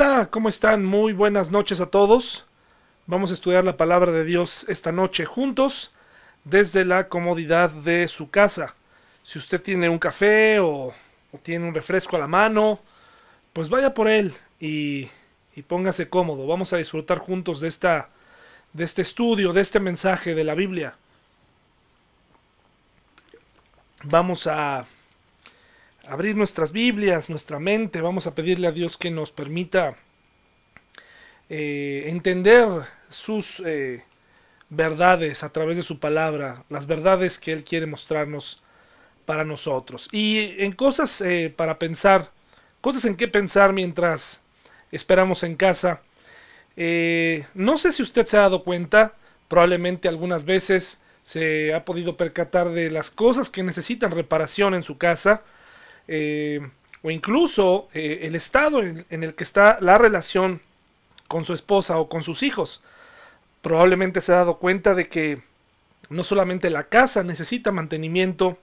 Hola, ¿cómo están? Muy buenas noches a todos. Vamos a estudiar la palabra de Dios esta noche juntos desde la comodidad de su casa. Si usted tiene un café o, tiene un refresco a la mano, pues vaya por él y, y, póngase cómodo. Vamos a disfrutar juntos de, esta, de este estudio, de este mensaje de la Biblia. Vamos a abrir nuestras Biblias, nuestra mente, vamos a pedirle a Dios que nos permita eh, entender sus eh, verdades a través de su palabra, las verdades que Él quiere mostrarnos para nosotros. Y en cosas eh, para pensar, cosas en qué pensar mientras esperamos en casa. no sé si usted se ha dado cuenta, probablemente algunas veces se ha podido percatar de las cosas que necesitan reparación en su casa eh, o incluso eh, el estado en, el que está la relación con su esposa o con sus hijos. Probablemente se ha dado cuenta de que no solamente la casa necesita mantenimiento,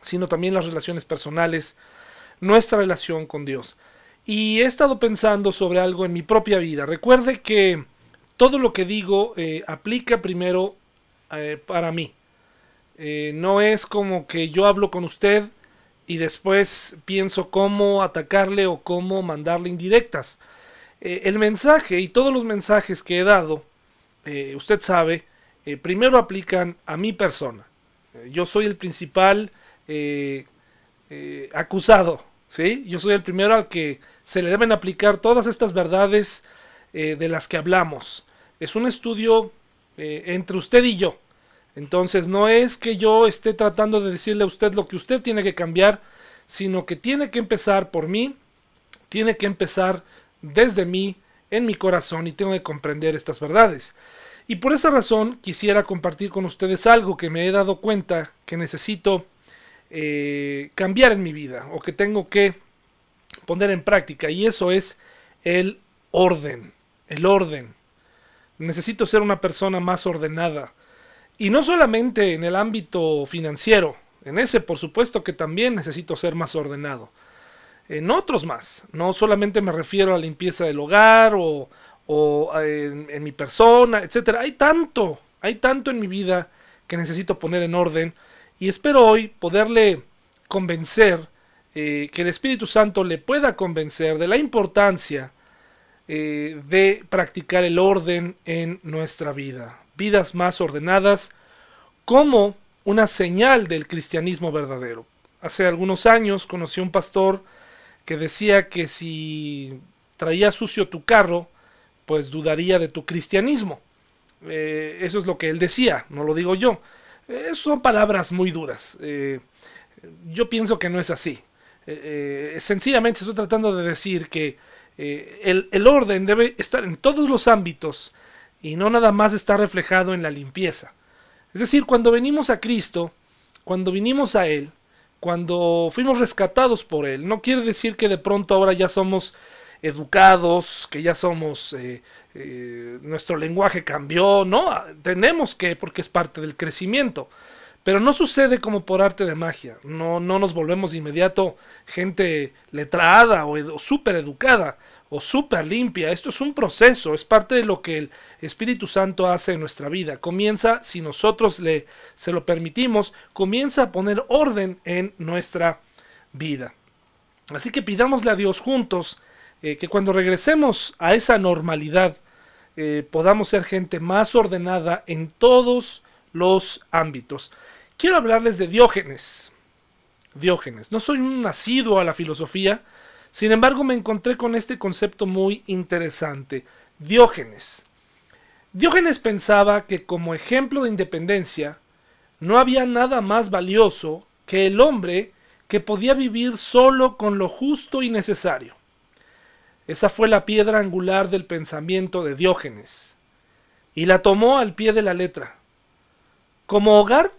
sino también las relaciones personales, nuestra relación con Dios. Y he estado pensando sobre algo en mi propia vida. Recuerde que todo lo que digo eh, aplica primero para mí. no es como que yo hablo con usted y después pienso cómo atacarle o cómo mandarle indirectas. Eh, el mensaje y todos los mensajes que he dado, eh, usted sabe, eh, primero aplican a mi persona. yo soy el principal acusado, ¿sí? Yo soy el primero al que se le deben aplicar todas estas verdades de las que hablamos. Es un estudio entre usted y yo. Entonces no es que yo esté tratando de decirle a usted lo que usted tiene que cambiar, sino que tiene que empezar por mí, tiene que empezar desde mí, en mi corazón, y tengo que comprender estas verdades. Y por esa razón quisiera compartir con ustedes algo que me he dado cuenta que necesito eh, cambiar en mi vida o que tengo que poner en práctica y eso es el orden, el orden. Necesito ser una persona más ordenada, y no solamente en el ámbito financiero, en ese por supuesto que también necesito ser más ordenado. En otros más, no solamente me refiero a la limpieza del hogar o, en, mi persona, etc. Hay tanto, hay tanto en mi vida que necesito poner en orden y espero hoy poderle convencer, eh, que el Espíritu Santo le pueda convencer de la importancia eh, de practicar el orden en nuestra vida vidas más ordenadas como una señal del cristianismo verdadero. Hace algunos años conocí a un pastor que decía que si traía sucio tu carro, pues dudaría de tu cristianismo. Eh, eso es lo que él decía, no lo digo yo. Eh, son palabras muy duras. Eh, yo pienso que no es así. sencillamente estoy tratando de decir que el, el, orden debe estar en todos los ámbitos y no nada más está reflejado en la limpieza. Es decir, cuando venimos a Cristo, cuando vinimos a Él, cuando fuimos rescatados por Él, no quiere decir que de pronto ahora ya somos educados, que ya somos, eh, eh, nuestro lenguaje cambió, no, tenemos que, porque es parte del crecimiento. Pero no sucede como por arte de magia, no, no nos volvemos de inmediato gente letrada o súper educada o súper limpia. Esto es un proceso, es parte de lo que el Espíritu Santo hace en nuestra vida. Comienza, si nosotros le, se lo permitimos, comienza a poner orden en nuestra vida. Así que pidámosle a Dios juntos eh, que cuando regresemos a esa normalidad eh, podamos ser gente más ordenada en todos los ámbitos. Quiero hablarles de Diógenes. Diógenes. No soy un nacido a la filosofía, sin embargo, me encontré con este concepto muy interesante, Diógenes. Diógenes pensaba que como ejemplo de independencia, no había nada más valioso que el hombre que podía vivir solo con lo justo y necesario. Esa fue la piedra angular del pensamiento de Diógenes, y la tomó al pie de la letra. Como hogar,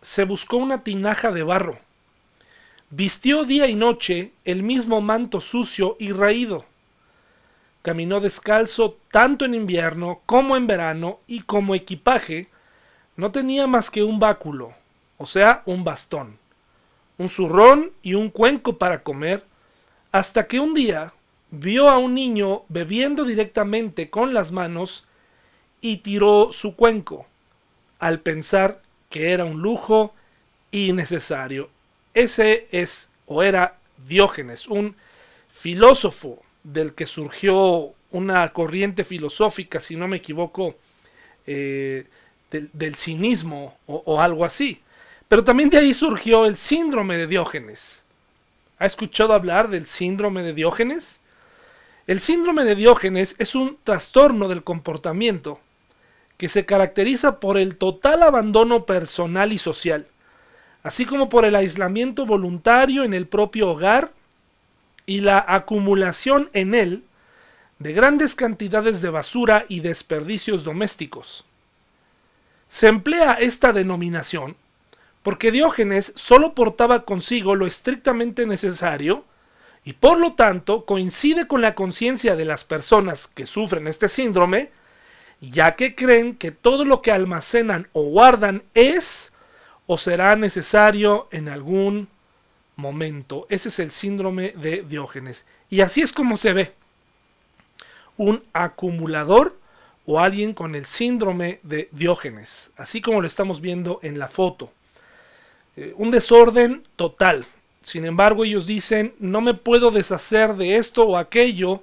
se buscó una tinaja de barro, Vistió día y noche el mismo manto sucio y raído. Caminó descalzo tanto en invierno como en verano y como equipaje no tenía más que un báculo, o sea, un bastón, un zurrón y un cuenco para comer, hasta que un día vio a un niño bebiendo directamente con las manos y tiró su cuenco, al pensar que era un lujo innecesario. Ese es o era Diógenes, un filósofo del que surgió una corriente filosófica, si no me equivoco, eh, del, cinismo o, algo así. Pero también de ahí surgió el síndrome de Diógenes. ¿Ha escuchado hablar del síndrome de Diógenes? El síndrome de Diógenes es un trastorno del comportamiento que se caracteriza por el total abandono personal y social, así como por el aislamiento voluntario en el propio hogar y la acumulación en él de grandes cantidades de basura y desperdicios domésticos. Se emplea esta denominación porque Diógenes solo portaba consigo lo estrictamente necesario y por lo tanto coincide con la conciencia de las personas que sufren este síndrome, ya que creen que todo lo que almacenan o guardan es o será necesario en algún momento. Ese es el síndrome de Diógenes. Y así es como se ve. Un acumulador o alguien con el síndrome de Diógenes, así como lo estamos viendo en la foto. Eh, un desorden total. Sin embargo, ellos dicen, no me puedo deshacer de esto o aquello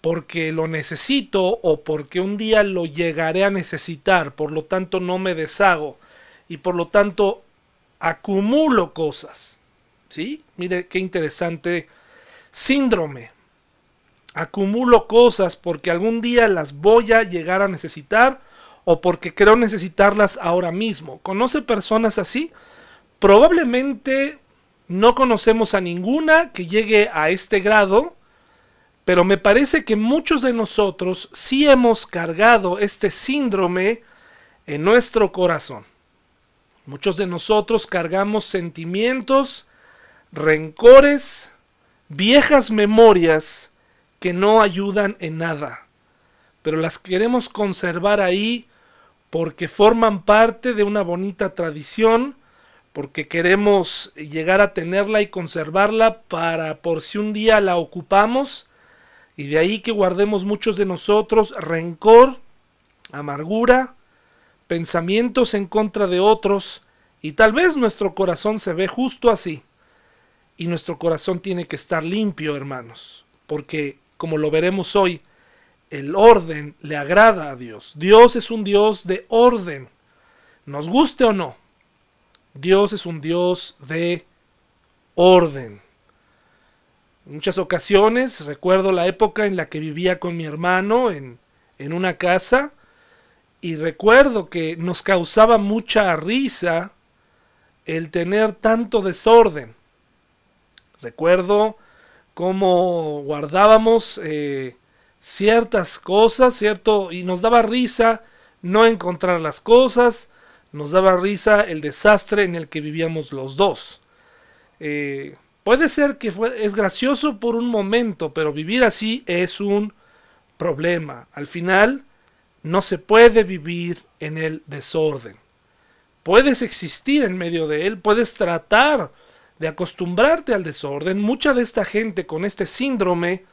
porque lo necesito o porque un día lo llegaré a necesitar, por lo tanto no me deshago y por lo tanto acumulo cosas. ¿Sí? Mire qué interesante síndrome. Acumulo cosas porque algún día las voy a llegar a necesitar o porque creo necesitarlas ahora mismo. ¿Conoce personas así? Probablemente no conocemos a ninguna que llegue a este grado, pero me parece que muchos de nosotros sí hemos cargado este síndrome en nuestro corazón. Muchos de nosotros cargamos sentimientos, rencores, viejas memorias que no ayudan en nada, pero las queremos conservar ahí porque forman parte de una bonita tradición porque queremos llegar a tenerla y conservarla para por si un día la ocupamos. Y de ahí que guardemos muchos de nosotros rencor, amargura, pensamientos en contra de otros y tal vez nuestro corazón se ve justo así. Y nuestro corazón tiene que estar limpio, hermanos, porque como lo veremos hoy, el orden le agrada a Dios. Dios es un Dios de orden, nos guste o no. Dios es un Dios de orden. En muchas ocasiones recuerdo la época en la que vivía con mi hermano en, en una casa y recuerdo que nos causaba mucha risa el tener tanto desorden. Recuerdo cómo guardábamos eh, ciertas cosas, ¿cierto? Y nos daba risa no encontrar las cosas, nos daba risa el desastre en el que vivíamos los dos. Eh, puede ser que es gracioso por un momento, pero vivir así es un problema. Al final, no se puede vivir en el desorden. Puedes existir en medio de él, puedes tratar de acostumbrarte al desorden. Mucha de esta gente con este síndrome,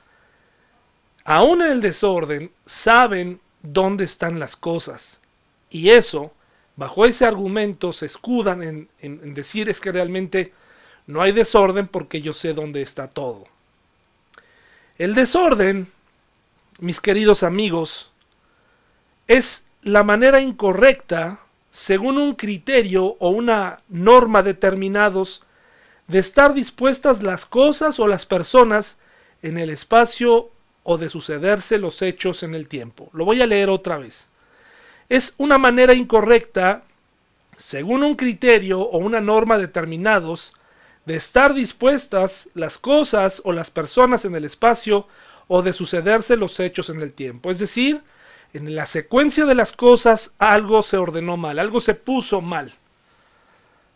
aún en el desorden, saben dónde están las cosas. Y eso bajo ese argumento se escudan en, decir es que realmente no hay desorden porque yo sé dónde está todo. El desorden, mis queridos amigos, es la manera incorrecta, según un criterio o una norma determinados, de estar dispuestas las cosas o las personas en el espacio o de sucederse los hechos en el tiempo. Lo voy a leer otra vez es una manera incorrecta, según un criterio o una norma determinados, de estar dispuestas las cosas o las personas en el espacio o de sucederse los hechos en el tiempo. Es decir, en la secuencia de las cosas algo se ordenó mal, algo se puso mal.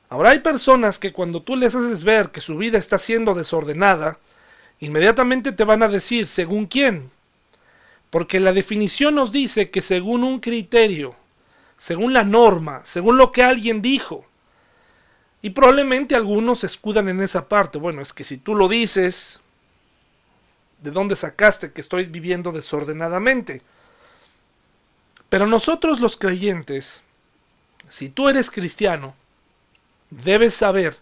Ahora hay personas que cuando tú les haces ver que su vida está siendo desordenada, inmediatamente te van a decir, según quién, porque la definición nos dice que según un criterio, según la norma, según lo que alguien dijo, y probablemente algunos se escudan en esa parte. Bueno, es que si tú lo dices, de dónde sacaste que estoy viviendo desordenadamente. Pero nosotros los creyentes, si tú eres cristiano, debes saber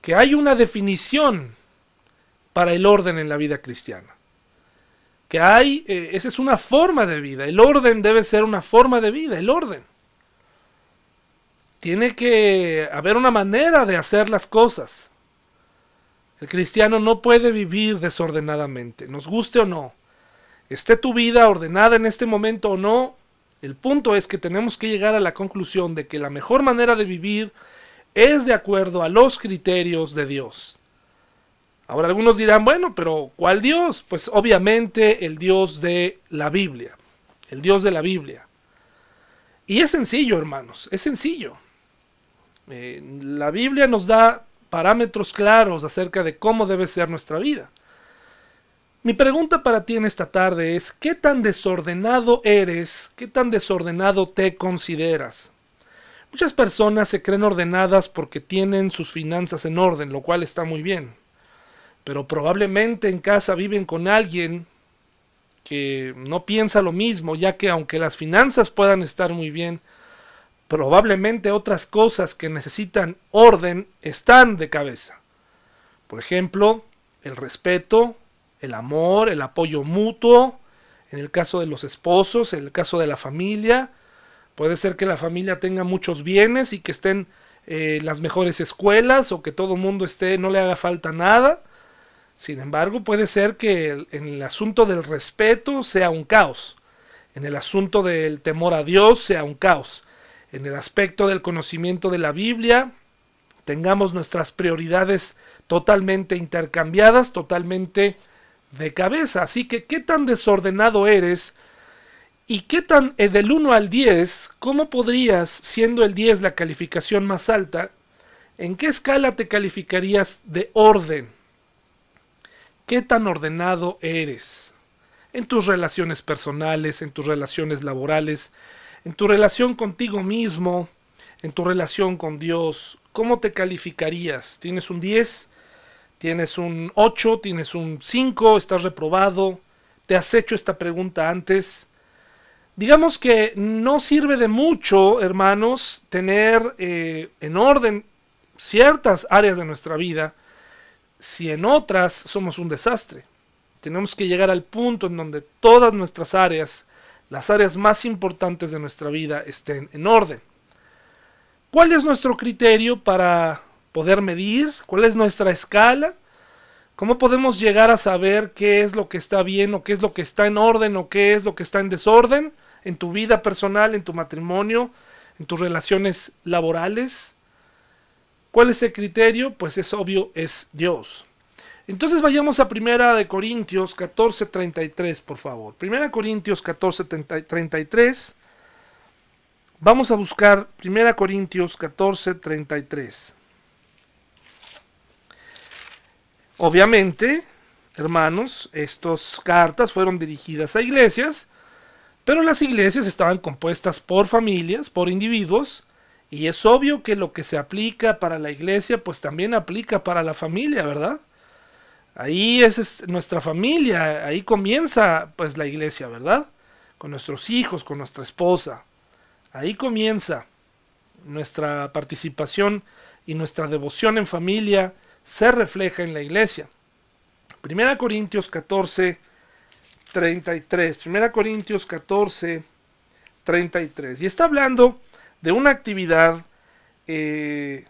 que hay una definición para el orden en la vida cristiana. Que hay, eh, esa es una forma de vida. El orden debe ser una forma de vida, el orden. Tiene que haber una manera de hacer las cosas. El cristiano no puede vivir desordenadamente, nos guste o no esté tu vida ordenada en este momento o no, el punto es que tenemos que llegar a la conclusión de que la mejor manera de vivir es de acuerdo a los criterios de Dios. Ahora algunos dirán, bueno, pero ¿cuál Dios? Pues obviamente el Dios de la Biblia, el Dios de la Biblia. Y es sencillo, hermanos, es sencillo. Eh, la Biblia nos da parámetros claros acerca de cómo debe ser nuestra vida. Mi pregunta para ti en esta tarde es, ¿qué tan desordenado eres? ¿Qué tan desordenado te consideras? Muchas personas se creen ordenadas porque tienen sus finanzas en orden, lo cual está muy bien. Pero probablemente en casa viven con alguien que no piensa lo mismo, ya que aunque las finanzas puedan estar muy bien, probablemente otras cosas que necesitan orden están de cabeza. Por ejemplo, el respeto, el amor, el apoyo mutuo, en el caso de los esposos, en el caso de la familia. Puede ser que la familia tenga muchos bienes y que estén eh, las mejores escuelas o que todo el mundo esté, no le haga falta nada. Sin embargo, puede ser que en el asunto del respeto sea un caos. En el asunto del temor a Dios sea un caos. En el aspecto del conocimiento de la Biblia, tengamos nuestras prioridades totalmente intercambiadas, totalmente de cabeza. Así que, ¿qué tan desordenado eres? ¿Y qué tan eh, del 1 al 10, cómo podrías, siendo el 10 la calificación más alta, en qué escala te calificarías de orden? ¿Qué tan ordenado eres? En tus relaciones personales, en tus relaciones laborales, en tu relación contigo mismo, en tu relación con Dios, ¿cómo te calificarías? ¿Tienes un 10? Tienes un 8, tienes un 5, estás reprobado, te has hecho esta pregunta antes. Digamos que no sirve de mucho, hermanos, tener eh, en orden ciertas áreas de nuestra vida si en otras somos un desastre. Tenemos que llegar al punto en donde todas nuestras áreas, las áreas más importantes de nuestra vida, estén en orden. ¿Cuál es nuestro criterio para poder medir? ¿Cuál es nuestra escala? ¿Cómo podemos llegar a saber qué es lo que está bien o qué es lo que está en orden o qué es lo que está en desorden en tu vida personal, en tu matrimonio, en tus relaciones laborales? ¿Cuál es el criterio? Pues es obvio, es Dios. Entonces vayamos a Primera de Corintios 14:33, por favor. Primera Corintios 14:33. Vamos a buscar Primera Corintios 14:33. Obviamente, hermanos, estas cartas fueron dirigidas a iglesias, pero las iglesias estaban compuestas por familias, por individuos, y es obvio que lo que se aplica para la iglesia, pues también aplica para la familia, ¿verdad? Ahí es nuestra familia, ahí comienza pues la iglesia, ¿verdad? Con nuestros hijos, con nuestra esposa. Ahí comienza nuestra participación y nuestra devoción en familia se refleja en la iglesia. Primera Corintios 14, 33. Primera Corintios 14, 33. Y está hablando de una actividad eh,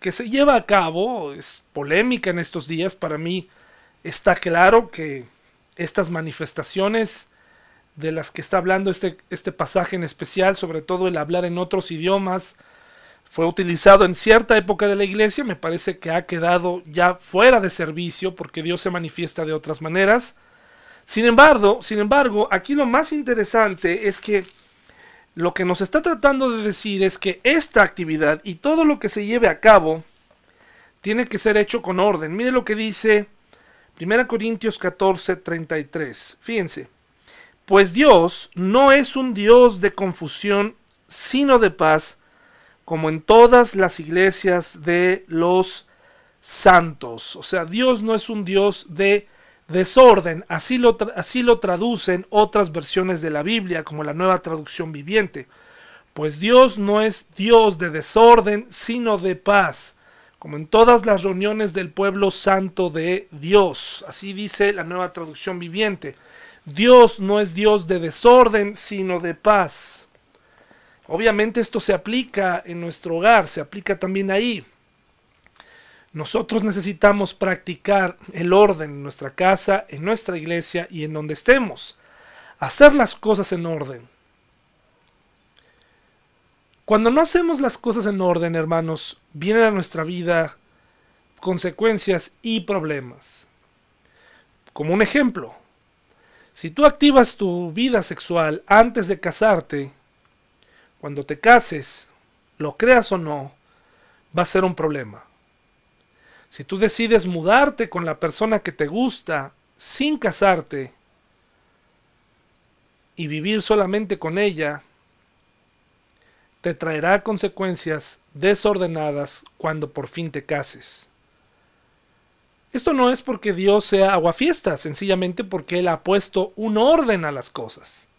que se lleva a cabo, es polémica en estos días, para mí está claro que estas manifestaciones de las que está hablando este, este pasaje en especial, sobre todo el hablar en otros idiomas, fue utilizado en cierta época de la iglesia, me parece que ha quedado ya fuera de servicio porque Dios se manifiesta de otras maneras. Sin embargo, sin embargo, aquí lo más interesante es que lo que nos está tratando de decir es que esta actividad y todo lo que se lleve a cabo tiene que ser hecho con orden. Mire lo que dice 1 Corintios 14, 33. Fíjense, pues Dios no es un Dios de confusión, sino de paz, como en todas las iglesias de los santos. O sea, Dios no es un Dios de Desorden, así lo, así lo traducen otras versiones de la Biblia, como la nueva traducción viviente. Pues Dios no es Dios de desorden, sino de paz, como en todas las reuniones del pueblo santo de Dios. Así dice la nueva traducción viviente. Dios no es Dios de desorden, sino de paz. Obviamente esto se aplica en nuestro hogar, se aplica también ahí. Nosotros necesitamos practicar el orden en nuestra casa, en nuestra iglesia y en donde estemos. Hacer las cosas en orden. Cuando no hacemos las cosas en orden, hermanos, vienen a nuestra vida consecuencias y problemas. Como un ejemplo, si tú activas tu vida sexual antes de casarte, cuando te cases, lo creas o no, va a ser un problema. Si tú decides mudarte con la persona que te gusta sin casarte y vivir solamente con ella, te traerá consecuencias desordenadas cuando por fin te cases. Esto no es porque Dios sea aguafiesta, sencillamente porque Él ha puesto un orden a las cosas.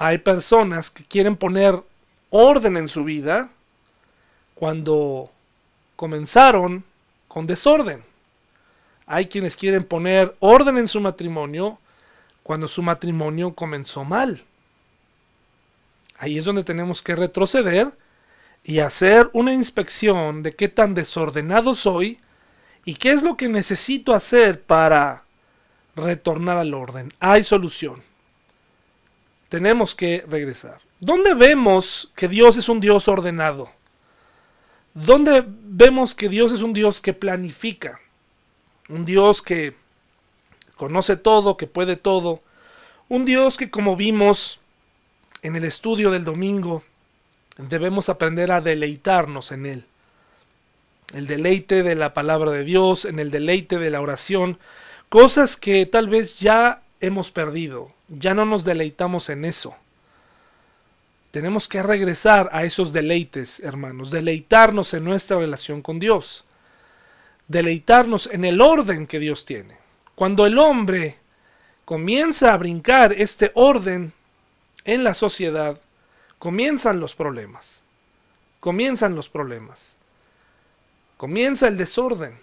Hay personas que quieren poner orden en su vida cuando comenzaron con desorden. Hay quienes quieren poner orden en su matrimonio cuando su matrimonio comenzó mal. Ahí es donde tenemos que retroceder y hacer una inspección de qué tan desordenado soy y qué es lo que necesito hacer para retornar al orden. Hay solución. Tenemos que regresar. ¿Dónde vemos que Dios es un Dios ordenado? ¿Dónde vemos que Dios es un Dios que planifica? Un Dios que conoce todo, que puede todo. Un Dios que como vimos en el estudio del domingo, debemos aprender a deleitarnos en Él. El deleite de la palabra de Dios, en el deleite de la oración, cosas que tal vez ya hemos perdido, ya no nos deleitamos en eso. Tenemos que regresar a esos deleites, hermanos, deleitarnos en nuestra relación con Dios, deleitarnos en el orden que Dios tiene. Cuando el hombre comienza a brincar este orden en la sociedad, comienzan los problemas, comienzan los problemas, comienza el desorden.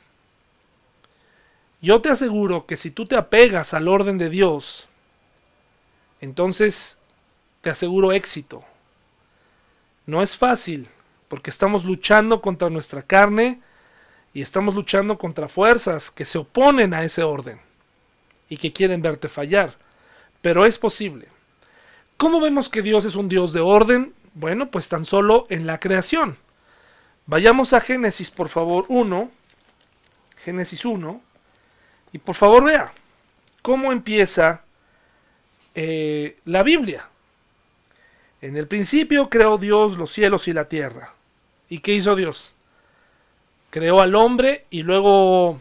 Yo te aseguro que si tú te apegas al orden de Dios, entonces te aseguro éxito, no es fácil, porque estamos luchando contra nuestra carne y estamos luchando contra fuerzas que se oponen a ese orden y que quieren verte fallar. Pero es posible. ¿Cómo vemos que Dios es un Dios de orden? Bueno, pues tan solo en la creación. Vayamos a Génesis, por favor, 1. Génesis 1. Y por favor vea cómo empieza eh, la Biblia. En el principio creó Dios los cielos y la tierra. ¿Y qué hizo Dios? Creó al hombre y luego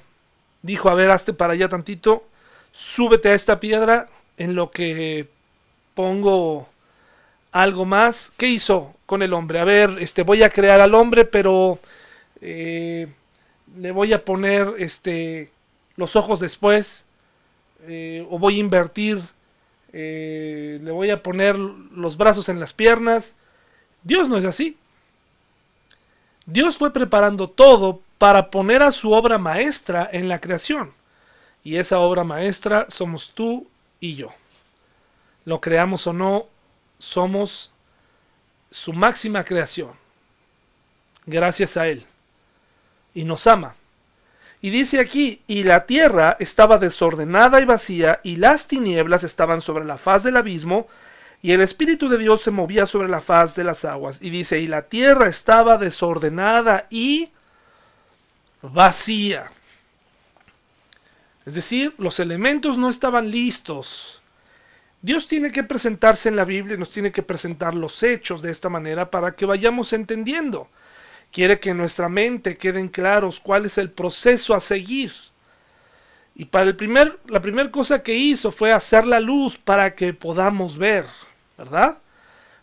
dijo, a ver, hazte para allá tantito, súbete a esta piedra en lo que pongo algo más. ¿Qué hizo con el hombre? A ver, este, voy a crear al hombre, pero eh, le voy a poner este, los ojos después, eh, o voy a invertir eh, le voy a poner los brazos en las piernas. Dios no es así. Dios fue preparando todo para poner a su obra maestra en la creación. Y esa obra maestra somos tú y yo. Lo creamos o no, somos su máxima creación. Gracias a Él. Y nos ama. Y dice aquí, y la tierra estaba desordenada y vacía, y las tinieblas estaban sobre la faz del abismo, y el Espíritu de Dios se movía sobre la faz de las aguas. Y dice, y la tierra estaba desordenada y vacía. Es decir, los elementos no estaban listos. Dios tiene que presentarse en la Biblia y nos tiene que presentar los hechos de esta manera para que vayamos entendiendo. Quiere que en nuestra mente queden claros cuál es el proceso a seguir. Y para el primer, la primera cosa que hizo fue hacer la luz para que podamos ver, ¿verdad?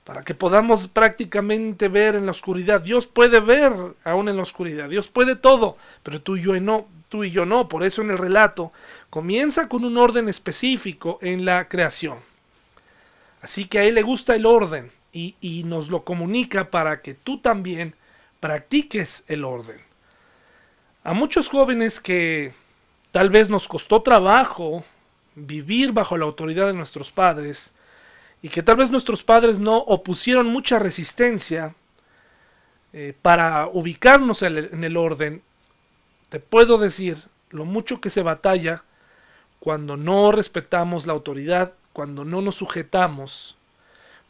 Para que podamos prácticamente ver en la oscuridad. Dios puede ver aún en la oscuridad. Dios puede todo, pero tú y yo no. tú y yo no. Por eso en el relato comienza con un orden específico en la creación. Así que a él le gusta el orden y, y nos lo comunica para que tú también practiques el orden. A muchos jóvenes que tal vez nos costó trabajo vivir bajo la autoridad de nuestros padres y que tal vez nuestros padres no opusieron mucha resistencia eh, para ubicarnos en el, en el orden, te puedo decir lo mucho que se batalla cuando no respetamos la autoridad, cuando no nos sujetamos,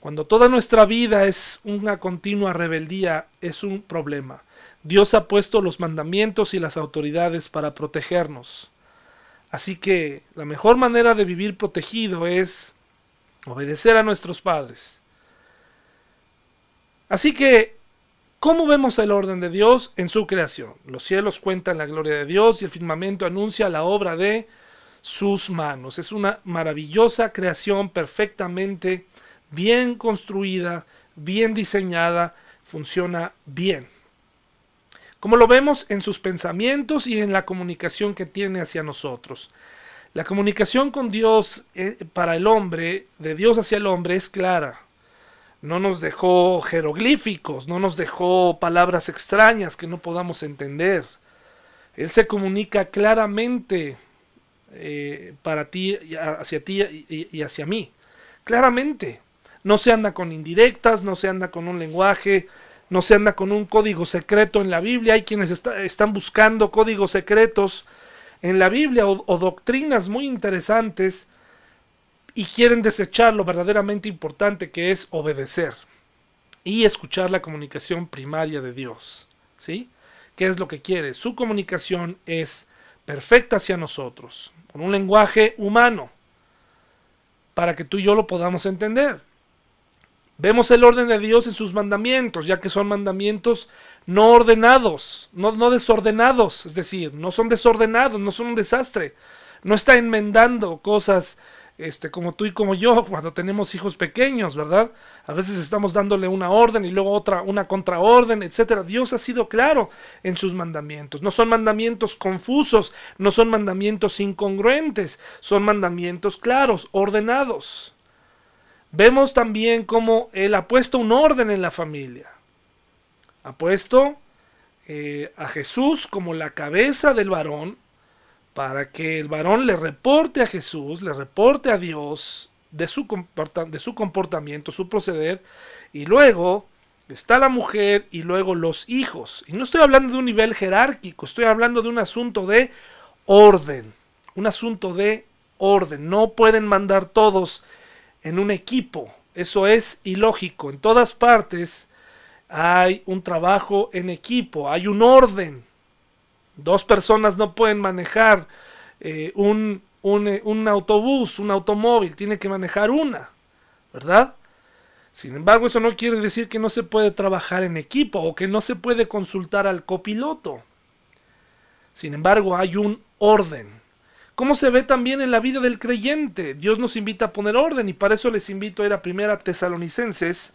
cuando toda nuestra vida es una continua rebeldía, es un problema. Dios ha puesto los mandamientos y las autoridades para protegernos. Así que la mejor manera de vivir protegido es obedecer a nuestros padres. Así que, ¿cómo vemos el orden de Dios en su creación? Los cielos cuentan la gloria de Dios y el firmamento anuncia la obra de sus manos. Es una maravillosa creación perfectamente bien construida, bien diseñada, funciona bien. Como lo vemos en sus pensamientos y en la comunicación que tiene hacia nosotros. La comunicación con Dios eh, para el hombre, de Dios hacia el hombre, es clara. No nos dejó jeroglíficos, no nos dejó palabras extrañas que no podamos entender. Él se comunica claramente eh, para ti, hacia ti y, hacia mí. Claramente. No se anda con indirectas, no se anda con un lenguaje, no se anda con un código secreto en la Biblia. Hay quienes están buscando códigos secretos en la Biblia o, doctrinas muy interesantes y quieren desechar lo verdaderamente importante que es obedecer y escuchar la comunicación primaria de Dios. ¿Sí? ¿Qué es lo que quiere? Su comunicación es perfecta hacia nosotros, con un lenguaje humano, para que tú y yo lo podamos entender. Vemos el orden de Dios en sus mandamientos, ya que son mandamientos no ordenados, no, no desordenados, es decir, no son desordenados, no son un desastre. No está enmendando cosas este, como tú y como yo cuando tenemos hijos pequeños, ¿verdad? A veces estamos dándole una orden y luego otra, una contraorden, etcétera. Dios ha sido claro en sus mandamientos. No son mandamientos confusos, no son mandamientos incongruentes, son mandamientos claros, ordenados. Vemos también cómo Él ha puesto un orden en la familia. Ha puesto eh, a Jesús como la cabeza del varón para que el varón le reporte a Jesús, le reporte a Dios de su, de su comportamiento, su proceder, y luego está la mujer y luego los hijos. Y no estoy hablando de un nivel jerárquico, estoy hablando de un asunto de orden, un asunto de orden. No pueden mandar todos en un equipo. Eso es ilógico. En todas partes hay un trabajo en equipo, hay un orden. Dos personas no pueden manejar eh, un, eh, un autobús, un automóvil, tiene que manejar una, ¿verdad? Sin embargo, eso no quiere decir que no se puede trabajar en equipo o que no se puede consultar al copiloto. Sin embargo, hay un orden. ¿Cómo se ve también en la vida del creyente? Dios nos invita a poner orden y para eso les invito a ir a Primera Tesalonicenses,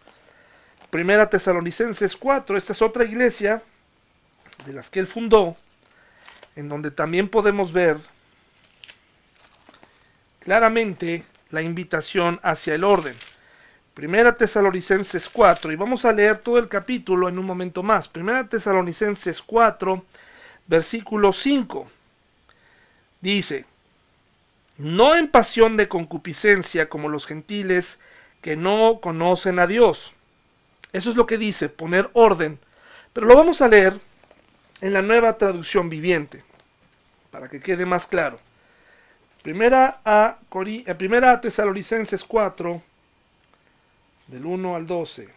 Primera Tesalonicenses 4, esta es otra iglesia de las que él fundó, en donde también podemos ver claramente la invitación hacia el orden. Primera Tesalonicenses 4, y vamos a leer todo el capítulo en un momento más. Primera Tesalonicenses 4, versículo 5. Dice, no en pasión de concupiscencia como los gentiles que no conocen a Dios. Eso es lo que dice, poner orden. Pero lo vamos a leer en la nueva traducción viviente, para que quede más claro. Primera a, eh, primera a Tesalonicenses 4, del 1 al 12.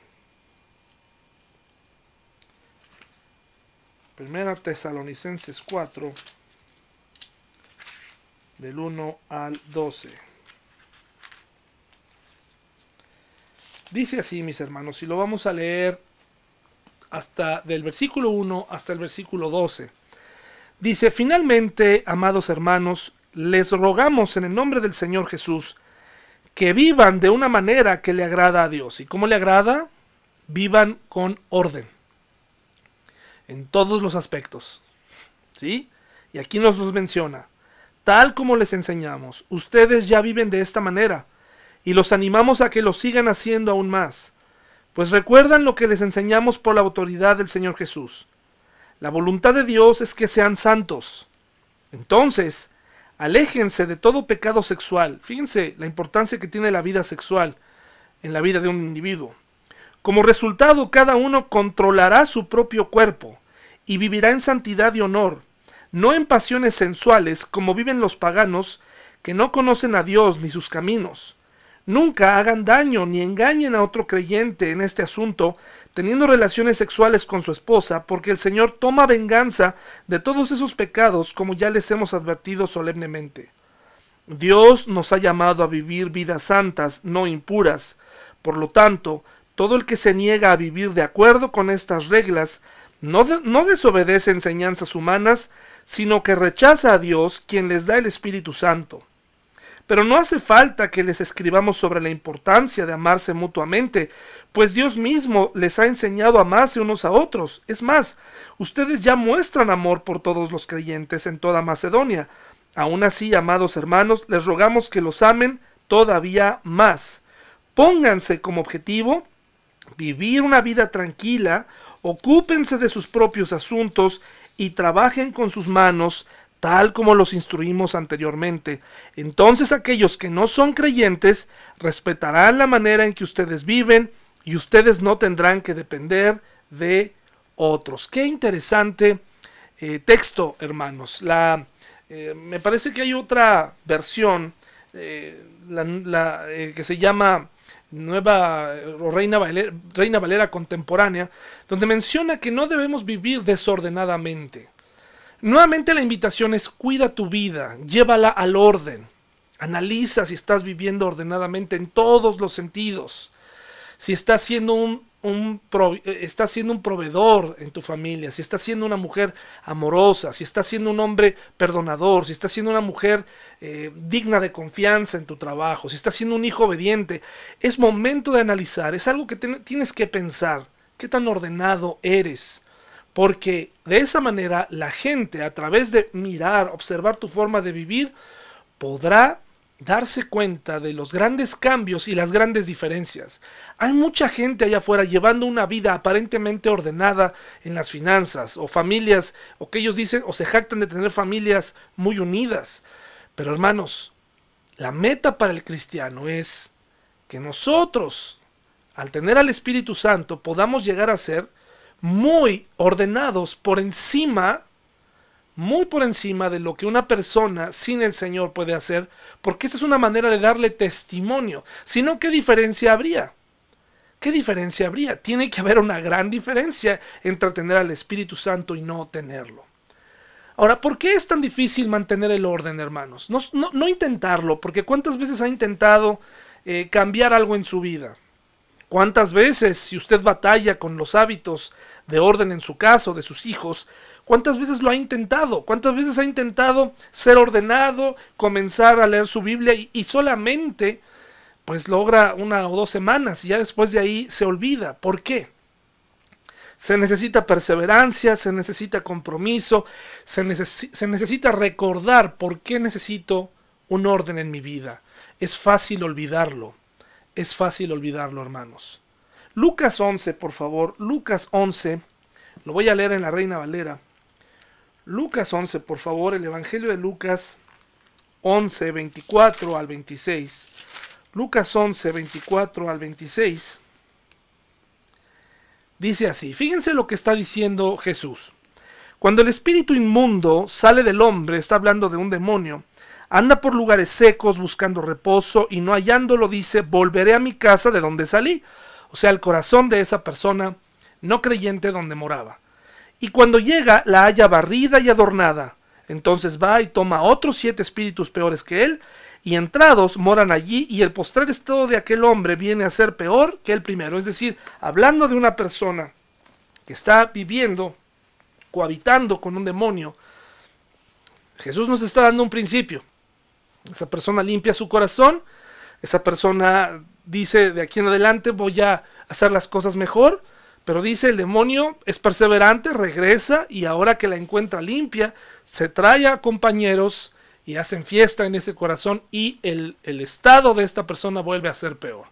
Primera Tesalonicenses 4, del 1 al 12. Dice así, mis hermanos, y lo vamos a leer hasta del versículo 1 hasta el versículo 12. Dice, finalmente, amados hermanos, les rogamos en el nombre del Señor Jesús que vivan de una manera que le agrada a Dios. ¿Y cómo le agrada? Vivan con orden. En todos los aspectos. ¿Sí? Y aquí nos los menciona. Tal como les enseñamos, ustedes ya viven de esta manera, y los animamos a que lo sigan haciendo aún más, pues recuerdan lo que les enseñamos por la autoridad del Señor Jesús. La voluntad de Dios es que sean santos. Entonces, aléjense de todo pecado sexual. Fíjense la importancia que tiene la vida sexual en la vida de un individuo. Como resultado, cada uno controlará su propio cuerpo y vivirá en santidad y honor, no en pasiones sensuales como viven los paganos que no conocen a Dios ni sus caminos. Nunca hagan daño ni engañen a otro creyente en este asunto, teniendo relaciones sexuales con su esposa, porque el Señor toma venganza de todos esos pecados, como ya les hemos advertido solemnemente. Dios nos ha llamado a vivir vidas santas, no impuras. Por lo tanto, todo el que se niega a vivir de acuerdo con estas reglas no, no desobedece enseñanzas humanas, sino que rechaza a Dios quien les da el Espíritu Santo. Pero no hace falta que les escribamos sobre la importancia de amarse mutuamente, pues Dios mismo les ha enseñado a amarse unos a otros. Es más, ustedes ya muestran amor por todos los creyentes en toda Macedonia. Aún así, amados hermanos, les rogamos que los amen todavía más. Pónganse como objetivo vivir una vida tranquila, ocúpense de sus propios asuntos y trabajen con sus manos tal como los instruimos anteriormente. Entonces aquellos que no son creyentes respetarán la manera en que ustedes viven y ustedes no tendrán que depender de otros. Qué interesante eh, texto, hermanos. La, eh, me parece que hay otra versión eh, la, que se llama Nueva o Reina Reina Valera Contemporánea, donde menciona que no debemos vivir desordenadamente. Nuevamente la invitación es cuida tu vida, llévala al orden. Analiza si estás viviendo ordenadamente en todos los sentidos. Si estás siendo un, un eh, siendo un proveedor en tu familia, si estás siendo una mujer amorosa, si estás siendo un hombre perdonador, si estás siendo una mujer eh, digna de confianza en tu trabajo, si estás siendo un hijo obediente, es momento de analizar, es algo que tienes que pensar, qué tan ordenado eres, porque de esa manera la gente a través de mirar, observar tu forma de vivir, podrá darse cuenta de los grandes cambios y las grandes diferencias. Hay mucha gente allá afuera llevando una vida aparentemente ordenada en las finanzas o familias, o que ellos dicen o se jactan de tener familias muy unidas. Pero hermanos, la meta para el cristiano es que nosotros, al tener al Espíritu Santo, podamos llegar a ser muy ordenados por encima, muy por encima de lo que una persona sin el Señor puede hacer, porque esa es una manera de darle testimonio. Si no, ¿qué diferencia habría? ¿Qué diferencia habría? Tiene que haber una gran diferencia entre tener al Espíritu Santo y no tenerlo. Ahora, ¿por qué es tan difícil mantener el orden, hermanos? No, intentarlo, porque ¿cuántas veces ha intentado eh, cambiar algo en su vida? ¿Cuántas veces, si usted batalla con los hábitos de orden en su casa o de sus hijos, cuántas veces lo ha intentado? ¿Cuántas veces ha intentado ser ordenado, comenzar a leer su Biblia y, solamente pues logra una o dos semanas y ya después de ahí se olvida? ¿Por qué? Se necesita perseverancia, se necesita compromiso, se, se necesita recordar por qué necesito un orden en mi vida. Es fácil olvidarlo es fácil olvidarlo, hermanos. Lucas 11, por favor, Lucas 11, lo voy a leer en la Reina Valera. Lucas 11, por favor, el Evangelio de Lucas 11, 24 al 26. Lucas 11, 24 al 26. Dice así, fíjense lo que está diciendo Jesús. Cuando el espíritu inmundo sale del hombre, está hablando de un demonio, Anda por lugares secos buscando reposo y no hallándolo dice, volveré a mi casa de donde salí. O sea, el corazón de esa persona no creyente donde moraba. Y cuando llega la halla barrida y adornada. Entonces va y toma otros siete espíritus peores que él, y entrados moran allí, y el postrer estado de aquel hombre viene a ser peor que el primero. Es decir, hablando de una persona que está viviendo, cohabitando con un demonio, Jesús nos está dando un principio. Esa persona limpia su corazón, esa persona dice de aquí en adelante voy a hacer las cosas mejor, Pero dice el demonio es perseverante, regresa y ahora que la encuentra limpia, se trae a compañeros y hacen fiesta en ese corazón y el, el estado de esta persona vuelve a ser peor.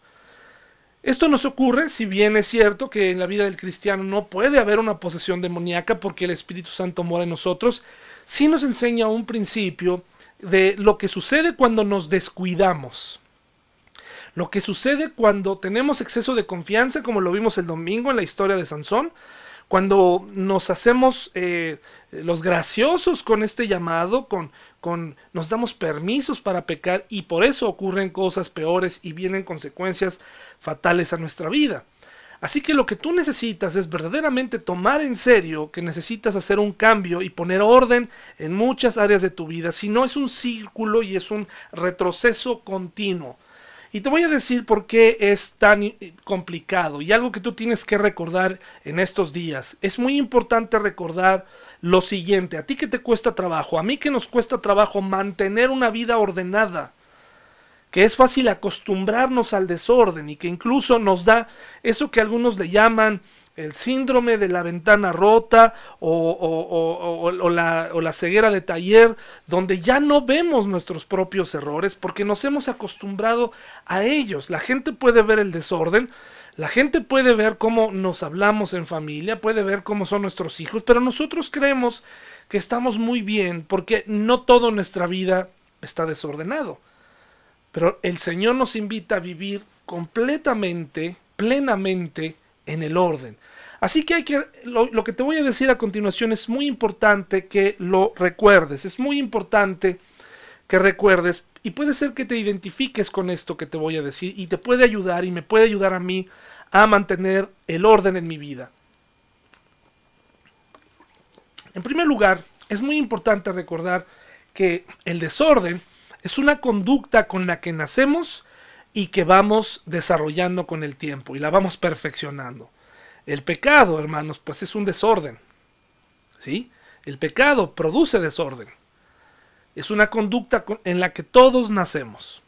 Esto nos ocurre, si bien es cierto que en la vida del cristiano no puede haber una posesión demoníaca porque el Espíritu Santo mora en nosotros, sí nos enseña un principio de lo que sucede cuando nos descuidamos. Lo que sucede cuando tenemos exceso de confianza, como lo vimos el domingo en la historia de Sansón, cuando nos hacemos eh, los graciosos con este llamado, con, con, nos damos permisos para pecar y por eso ocurren cosas peores y vienen consecuencias fatales a nuestra vida. Así que lo que tú necesitas es verdaderamente tomar en serio que necesitas hacer un cambio y poner orden en muchas áreas de tu vida, si no es un círculo y es un retroceso continuo. Y te voy a decir por qué es tan complicado y algo que tú tienes que recordar en estos días. Es muy importante recordar lo siguiente, a ti que te cuesta trabajo, a mí que nos cuesta trabajo mantener una vida ordenada, que es fácil acostumbrarnos al desorden y que incluso nos da eso que algunos le llaman el síndrome de la ventana rota o, la, o, la, ceguera de taller, donde ya no vemos nuestros propios errores porque nos hemos acostumbrado a ellos. La gente puede ver el desorden, la gente puede ver cómo nos hablamos en familia, puede ver cómo son nuestros hijos, pero nosotros creemos que estamos muy bien porque no todo en nuestra vida está desordenado. Pero el Señor nos invita a vivir completamente, plenamente, en el orden. Así que hay que lo, que te voy a decir a continuación es muy importante que lo recuerdes, es muy importante que recuerdes y puede ser que te identifiques con esto que te voy a decir y te puede ayudar y me puede ayudar a mí a mantener el orden en mi vida. En primer lugar, es muy importante recordar que el desorden es una conducta con la que nacemos y que vamos desarrollando con el tiempo y la vamos perfeccionando. El pecado, hermanos, pues es un desorden. ¿Sí? El pecado produce desorden. Es una conducta en la que todos nacemos.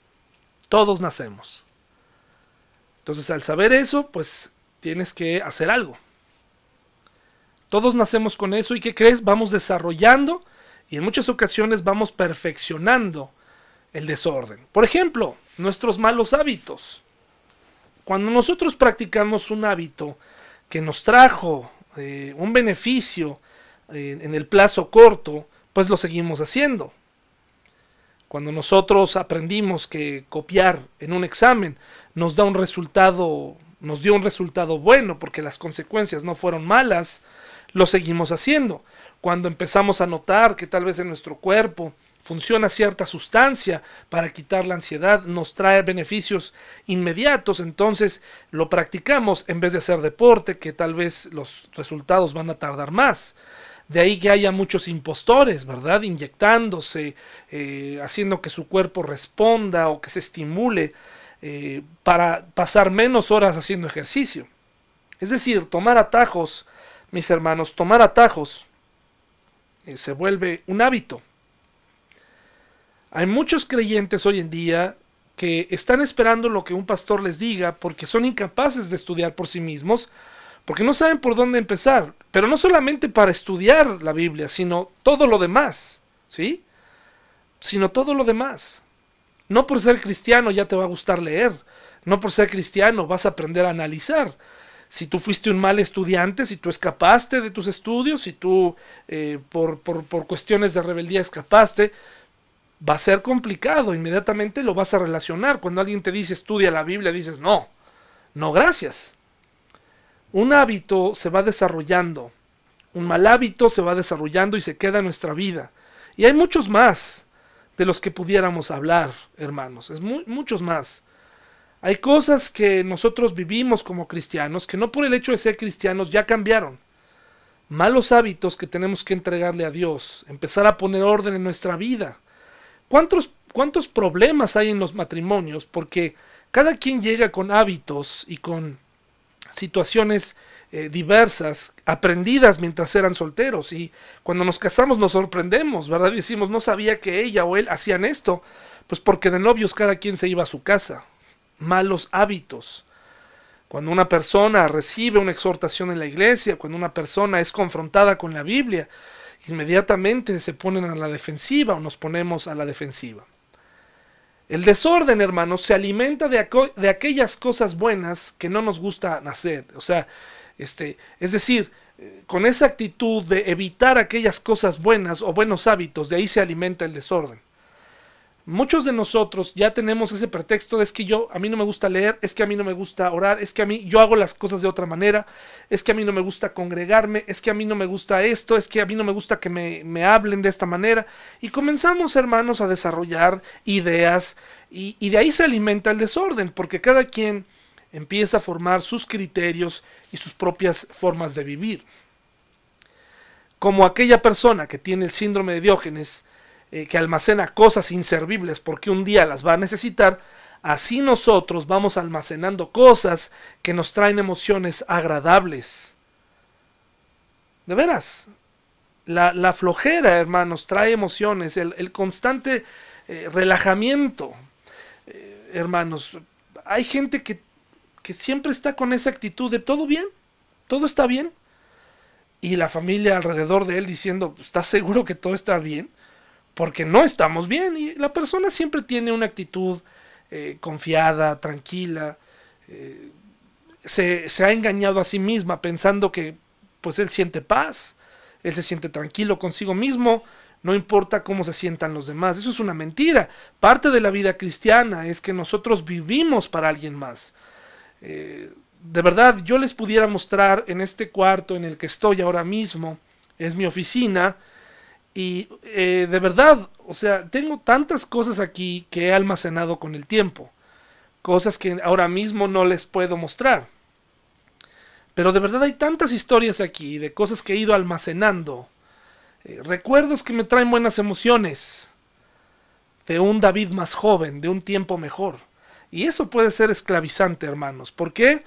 Todos nacemos. Entonces, al saber eso, pues tienes que hacer algo. Todos nacemos con eso y ¿qué crees? Vamos desarrollando y en muchas ocasiones vamos perfeccionando el desorden. Por ejemplo, nuestros malos hábitos. Cuando nosotros practicamos un hábito que nos trajo eh, un beneficio eh, en el plazo corto, pues lo seguimos haciendo. Cuando nosotros aprendimos que copiar en un examen nos da un resultado, nos dio un resultado bueno porque las consecuencias no fueron malas, lo seguimos haciendo. Cuando empezamos a notar que tal vez en nuestro cuerpo funciona cierta sustancia para quitar la ansiedad, nos trae beneficios inmediatos, entonces lo practicamos en vez de hacer deporte, que tal vez los resultados van a tardar más. De ahí que haya muchos impostores, ¿verdad? Inyectándose, eh, haciendo que su cuerpo responda o que se estimule eh, para pasar menos horas haciendo ejercicio. Es decir, tomar atajos, mis hermanos, tomar atajos eh, se vuelve un hábito hay muchos creyentes hoy en día que están esperando lo que un pastor les diga porque son incapaces de estudiar por sí mismos, porque no saben por dónde empezar, pero no solamente para estudiar la Biblia, sino todo lo demás, ¿sí? Sino todo lo demás. No por ser cristiano ya te va a gustar leer, no por ser cristiano vas a aprender a analizar. Si tú fuiste un mal estudiante, si tú escapaste de tus estudios, si tú eh, por, por, por cuestiones de rebeldía escapaste, va a ser complicado, inmediatamente lo vas a relacionar. Cuando alguien te dice estudia la Biblia, dices no, no gracias. Un hábito se va desarrollando, un mal hábito se va desarrollando y se queda en nuestra vida. Y hay muchos más de los que pudiéramos hablar, hermanos, es muchos más. Hay cosas que nosotros vivimos como cristianos que no por el hecho de ser cristianos ya cambiaron. Malos hábitos que tenemos que entregarle a Dios, empezar a poner orden en nuestra vida ¿Cuántos, ¿Cuántos problemas hay en los matrimonios? Porque cada quien llega con hábitos y con situaciones eh, diversas, aprendidas mientras eran solteros. Y cuando nos casamos nos sorprendemos, ¿verdad? decimos, no sabía que ella o él hacían esto. Pues porque de novios cada quien se iba a su casa. Malos hábitos. Cuando una persona recibe una exhortación en la iglesia, cuando una persona es confrontada con la Biblia, inmediatamente se ponen a la defensiva o nos ponemos a la defensiva. El desorden, hermanos, se alimenta de, de aquellas cosas buenas que no nos gusta hacer. O sea, este, es decir, con esa actitud de evitar aquellas cosas buenas o buenos hábitos, de ahí se alimenta el desorden. Muchos de nosotros ya tenemos ese pretexto de es que yo, a mí no me gusta leer, es que a mí no me gusta orar, es que a mí yo hago las cosas de otra manera, es que a mí no me gusta congregarme, es que a mí no me gusta esto, es que a mí no me gusta que me, me hablen de esta manera. Y comenzamos, hermanos, a desarrollar ideas y, y de ahí se alimenta el desorden, porque cada quien empieza a formar sus criterios y sus propias formas de vivir. Como aquella persona que tiene el síndrome de Diógenes, eh, que almacena cosas inservibles porque un día las va a necesitar, así nosotros vamos almacenando cosas que nos traen emociones agradables. De veras, la, flojera, hermanos, trae emociones, el, constante eh, relajamiento, eh, hermanos. Hay gente que, que siempre está con esa actitud de todo bien, todo está bien. Y la familia alrededor de él diciendo, ¿estás seguro que todo está bien? Porque no estamos bien y la persona siempre tiene una actitud eh, confiada, tranquila, eh, se, ha engañado a sí misma pensando que pues él siente paz, él se siente tranquilo consigo mismo, no importa cómo se sientan los demás, eso es una mentira. Parte de la vida cristiana es que nosotros vivimos para alguien más. Eh, de verdad, yo les pudiera mostrar en este cuarto en el que estoy ahora mismo, es mi oficina, y eh, de verdad, o sea, tengo tantas cosas aquí que he almacenado con el tiempo. Cosas que ahora mismo no les puedo mostrar. Pero de verdad hay tantas historias aquí de cosas que he ido almacenando. Eh, recuerdos que me traen buenas emociones. De un David más joven, de un tiempo mejor. Y eso puede ser esclavizante, hermanos. ¿Por qué?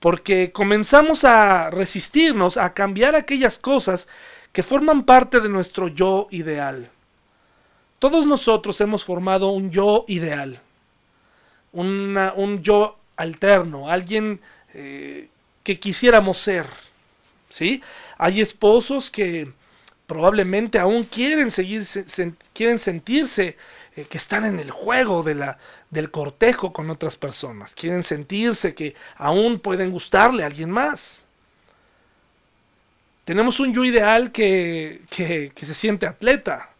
Porque comenzamos a resistirnos, a cambiar aquellas cosas que forman parte de nuestro yo ideal. Todos nosotros hemos formado un yo ideal, un yo alterno, alguien eh, que quisiéramos ser. ¿sí? Hay esposos que probablemente aún quieren, seguir, quieren sentirse eh, que están en el juego de la, del cortejo con otras personas, quieren sentirse que aún pueden gustarle a alguien más. Tenemos un yo ideal que, se siente atleta,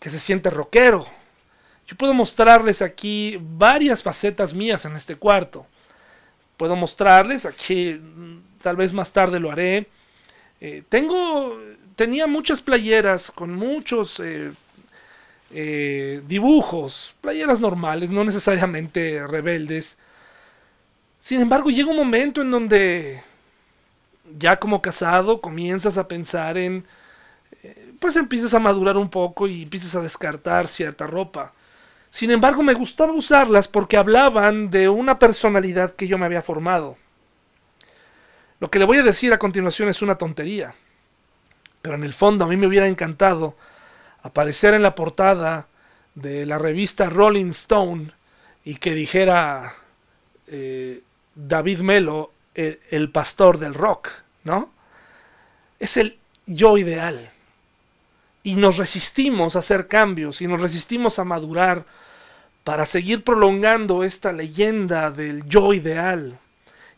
que se siente rockero. Yo puedo mostrarles aquí varias facetas mías en este cuarto. Puedo mostrarles aquí, tal vez más tarde lo haré. Eh, tengo, tenía muchas playeras con muchos eh, eh, dibujos, playeras normales, no necesariamente rebeldes. Sin embargo, llega un momento en donde ya como casado comienzas a pensar en, eh, pues empiezas a madurar un poco y empiezas a descartar cierta ropa. Sin embargo, me gustaba usarlas porque hablaban de una personalidad que yo me había formado. Lo que le voy a decir a continuación es una tontería, pero en el fondo a mí me hubiera encantado aparecer en la portada de la revista Rolling Stone y que dijera eh, David Melo el, pastor del rock, ¿no? Es el yo ideal. Y nos resistimos a hacer cambios y nos resistimos a madurar para seguir prolongando esta leyenda del yo ideal.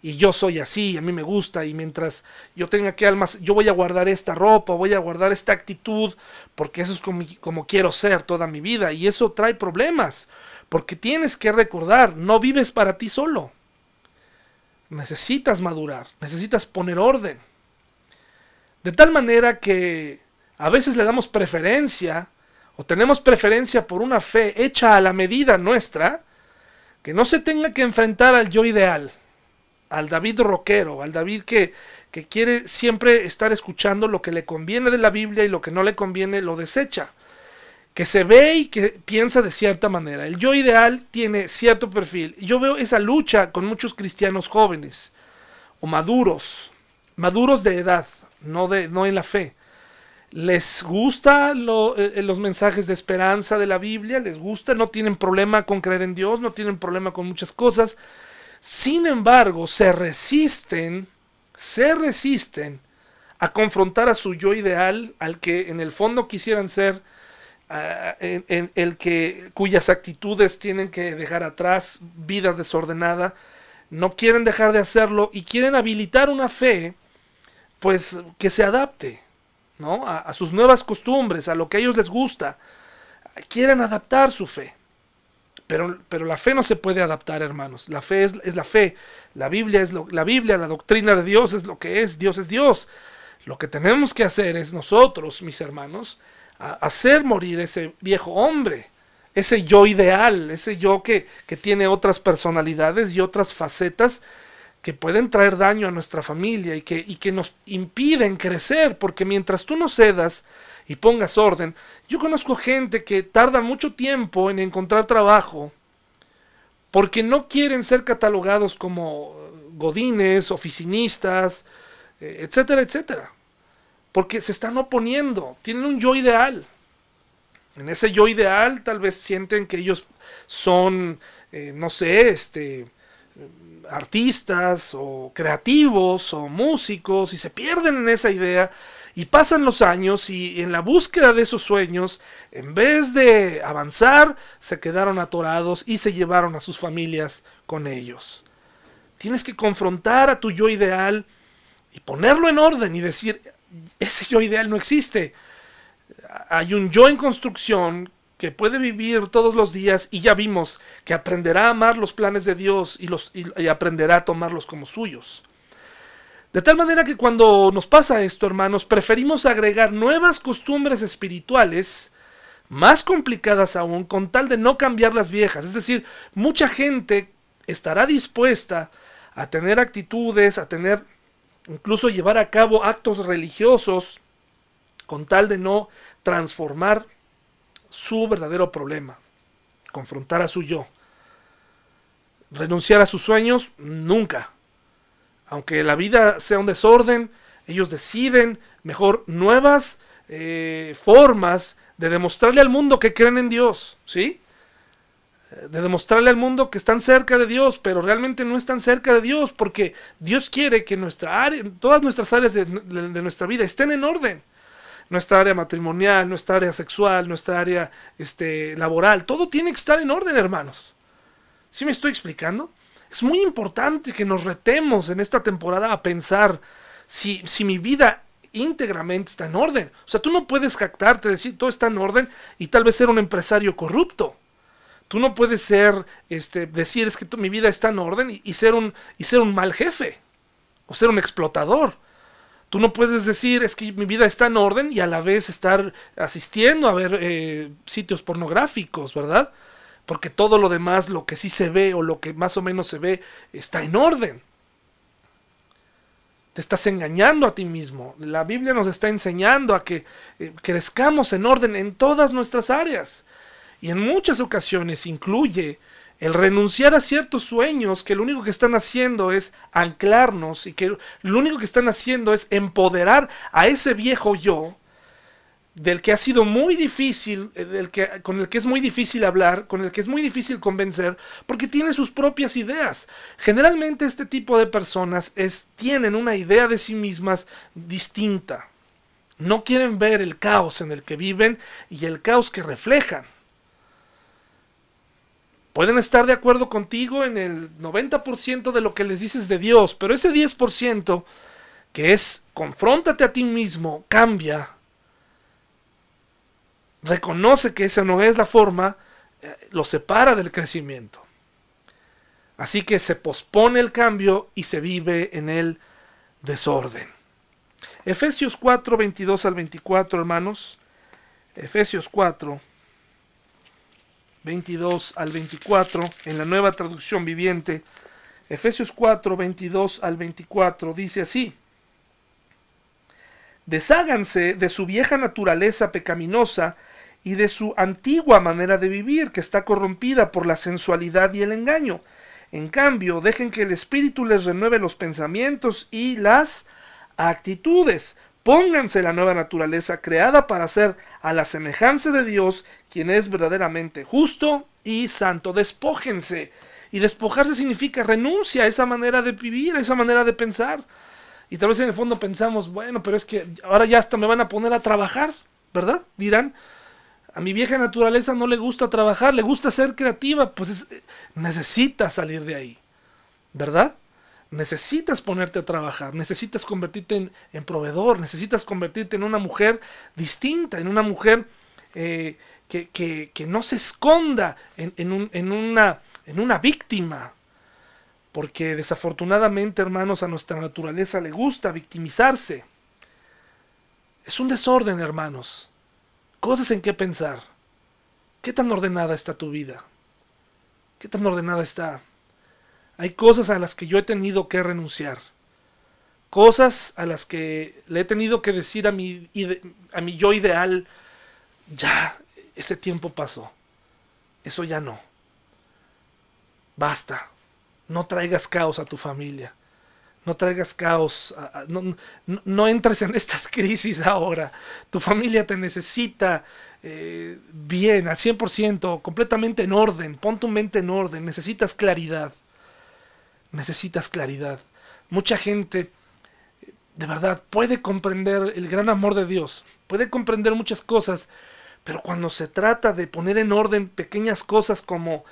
Y yo soy así, a mí me gusta, y mientras yo tenga que almas, yo voy a guardar esta ropa, voy a guardar esta actitud, porque eso es como, como quiero ser toda mi vida, y eso trae problemas, porque tienes que recordar, no vives para ti solo necesitas madurar, necesitas poner orden. De tal manera que a veces le damos preferencia o tenemos preferencia por una fe hecha a la medida nuestra, que no se tenga que enfrentar al yo ideal, al David rockero, al David que, que quiere siempre estar escuchando lo que le conviene de la Biblia y lo que no le conviene lo desecha que se ve y que piensa de cierta manera. El yo ideal tiene cierto perfil. Yo veo esa lucha con muchos cristianos jóvenes o maduros, maduros de edad, no, de, no en la fe. Les gusta eh, los mensajes de esperanza de la Biblia, les gusta, no tienen problema con creer en Dios, no tienen problema con muchas cosas. Sin embargo, se resisten, se resisten a confrontar a su yo ideal, al que en el fondo quisieran ser, en, el que cuyas actitudes tienen que dejar atrás, vida desordenada, no quieren dejar de hacerlo y quieren habilitar una fe, pues que se adapte, ¿no? A, sus nuevas costumbres, a lo que a ellos les gusta. Quieren adaptar su fe. Pero, pero, la fe no se puede adaptar, hermanos. La fe es, es la fe. La Biblia es lo, la Biblia, la doctrina de Dios es lo que es. Dios es Dios. Lo que tenemos que hacer es nosotros, mis hermanos, hacer morir ese viejo hombre, ese yo ideal, ese yo que, que tiene otras personalidades y otras facetas que pueden traer daño a nuestra familia y que, y que nos impiden crecer, porque mientras tú no cedas y pongas orden, yo conozco gente que tarda mucho tiempo en encontrar trabajo porque no quieren ser catalogados como godines, oficinistas, eh, etcétera, etcétera porque se están oponiendo, tienen un yo ideal. En ese yo ideal tal vez sienten que ellos son, eh, no sé, este, artistas o creativos o músicos y se pierden en esa idea y pasan los años y en la búsqueda de esos sueños, en vez de avanzar, se quedaron atorados y se llevaron a sus familias con ellos. Tienes que confrontar a tu yo ideal y ponerlo en orden y decir, ese yo ideal no existe. Hay un yo en construcción que puede vivir todos los días y ya vimos que aprenderá a amar los planes de Dios y, los, y, aprenderá a tomarlos como suyos. De tal manera que cuando nos pasa esto, hermanos, preferimos agregar nuevas costumbres espirituales, más complicadas aún, con tal de no cambiar las viejas. Es decir, mucha gente estará dispuesta a tener actitudes, a tener incluso llevar a cabo actos religiosos con tal de no transformar su verdadero problema, confrontar a su yo. Renunciar a sus sueños, nunca. Aunque la vida sea un desorden, ellos deciden mejor nuevas eh, formas de demostrarle al mundo que creen en Dios, ¿sí? De demostrarle al mundo que están cerca de Dios, pero realmente no están cerca de Dios, porque Dios quiere que nuestra área, todas nuestras áreas de, nuestra vida estén en orden. Nuestra área matrimonial, nuestra área sexual, nuestra área este, laboral, todo tiene que estar en orden, hermanos. ¿Sí me estoy explicando? Es muy importante que nos retemos en esta temporada a pensar si, si mi vida íntegramente está en orden. O sea, tú no puedes jactarte, decir todo está en orden y tal vez ser un empresario corrupto. Tú no puedes ser, este, decir es que mi vida está en orden y, ser un, y ser un mal jefe o ser un explotador. Tú no puedes decir es que mi vida está en orden y a la vez estar asistiendo a ver eh, sitios pornográficos, ¿verdad? Porque todo lo demás, lo que sí se ve o lo que más o menos se ve, está en orden. Te estás engañando a ti mismo. La Biblia nos está enseñando a que eh, crezcamos en orden en todas nuestras áreas y en muchas ocasiones incluye el renunciar a ciertos sueños que lo único que están haciendo es anclarnos y que lo único que están haciendo es empoderar a ese viejo yo del que ha sido muy difícil, eh, del que, con el que es muy difícil hablar, con el que es muy difícil convencer, porque tiene sus propias ideas. Generalmente este tipo de personas es, tienen una idea de sí mismas distinta. No quieren ver el caos en el que viven y el caos que reflejan. Pueden estar de acuerdo contigo en el 90% de lo que les dices de Dios, pero ese 10% que es confróntate a ti mismo, cambia, reconoce que esa no es la forma, eh, lo separa del crecimiento. Así que se pospone el cambio y se vive en el desorden. Efesios 4, 22 al 24, hermanos. Efesios 4, 22 al 24 en la nueva traducción viviente. Efesios 4, 22 al 24 dice así. Desháganse de su vieja naturaleza pecaminosa y de su antigua manera de vivir que está corrompida por la sensualidad y el engaño. En cambio, dejen que el Espíritu les renueve los pensamientos y las actitudes. Pónganse la nueva naturaleza creada para ser a la semejanza de Dios, quien es verdaderamente justo y santo. Despójense Y despojarse significa renuncia a esa manera de vivir, a esa manera de pensar. Y tal vez en el fondo pensamos, bueno, pero es que ahora ya hasta me van a poner a trabajar, ¿verdad? Dirán, a mi vieja naturaleza no le gusta trabajar, le gusta ser creativa, pues necesita salir de ahí, ¿verdad? Necesitas ponerte a trabajar, necesitas convertirte en, proveedor, necesitas convertirte en una mujer distinta, en una mujer eh, que, no se esconda en, una, en una víctima. Porque desafortunadamente, hermanos, a nuestra naturaleza le gusta victimizarse. Es un desorden, hermanos. Cosas en qué pensar. ¿Qué tan ordenada está tu vida? ¿Qué tan ordenada está? Hay cosas a las que yo he tenido que renunciar. Cosas a las que le he tenido que decir a mi, a mi yo ideal, ya, ese tiempo pasó. Eso ya no. Basta. No traigas caos a tu familia. No traigas caos. no, no, entres en estas crisis ahora. Tu familia te necesita eh, bien, al 100%, completamente en orden. Pon tu mente en orden. Necesitas claridad necesitas claridad. Mucha gente, de verdad, puede comprender el gran amor de Dios, puede comprender muchas cosas, pero cuando se trata de poner en orden pequeñas cosas como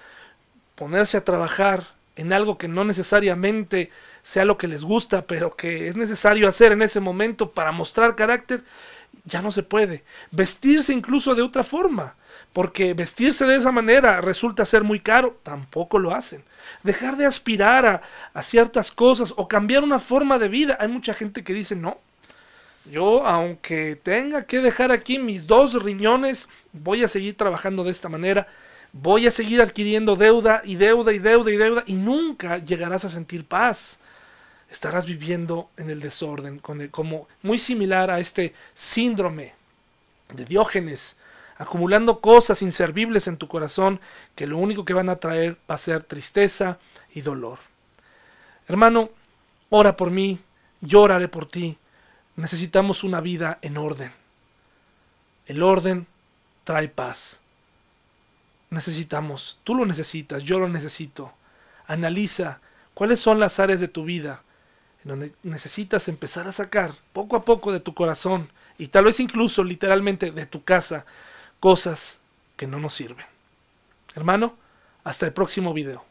ponerse a trabajar en algo que no necesariamente sea lo que les gusta, pero que es necesario hacer en ese momento para mostrar carácter, ya no se puede. Vestirse incluso de otra forma, porque vestirse de esa manera resulta ser muy caro, tampoco lo hacen. Dejar de aspirar a, ciertas cosas o cambiar una forma de vida. Hay mucha gente que dice, no, yo aunque tenga que dejar aquí mis dos riñones, voy a seguir trabajando de esta manera, voy a seguir adquiriendo deuda y deuda y deuda y deuda y nunca llegarás a sentir paz estarás viviendo en el desorden, como muy similar a este síndrome de Diógenes, acumulando cosas inservibles en tu corazón que lo único que van a traer va a ser tristeza y dolor. Hermano, ora por mí, yo oraré por ti. Necesitamos una vida en orden. El orden trae paz. Necesitamos, tú lo necesitas, yo lo necesito. Analiza cuáles son las áreas de tu vida en donde necesitas empezar a sacar poco a poco de tu corazón y tal vez incluso literalmente de tu casa cosas que no nos sirven. Hermano, hasta el próximo video.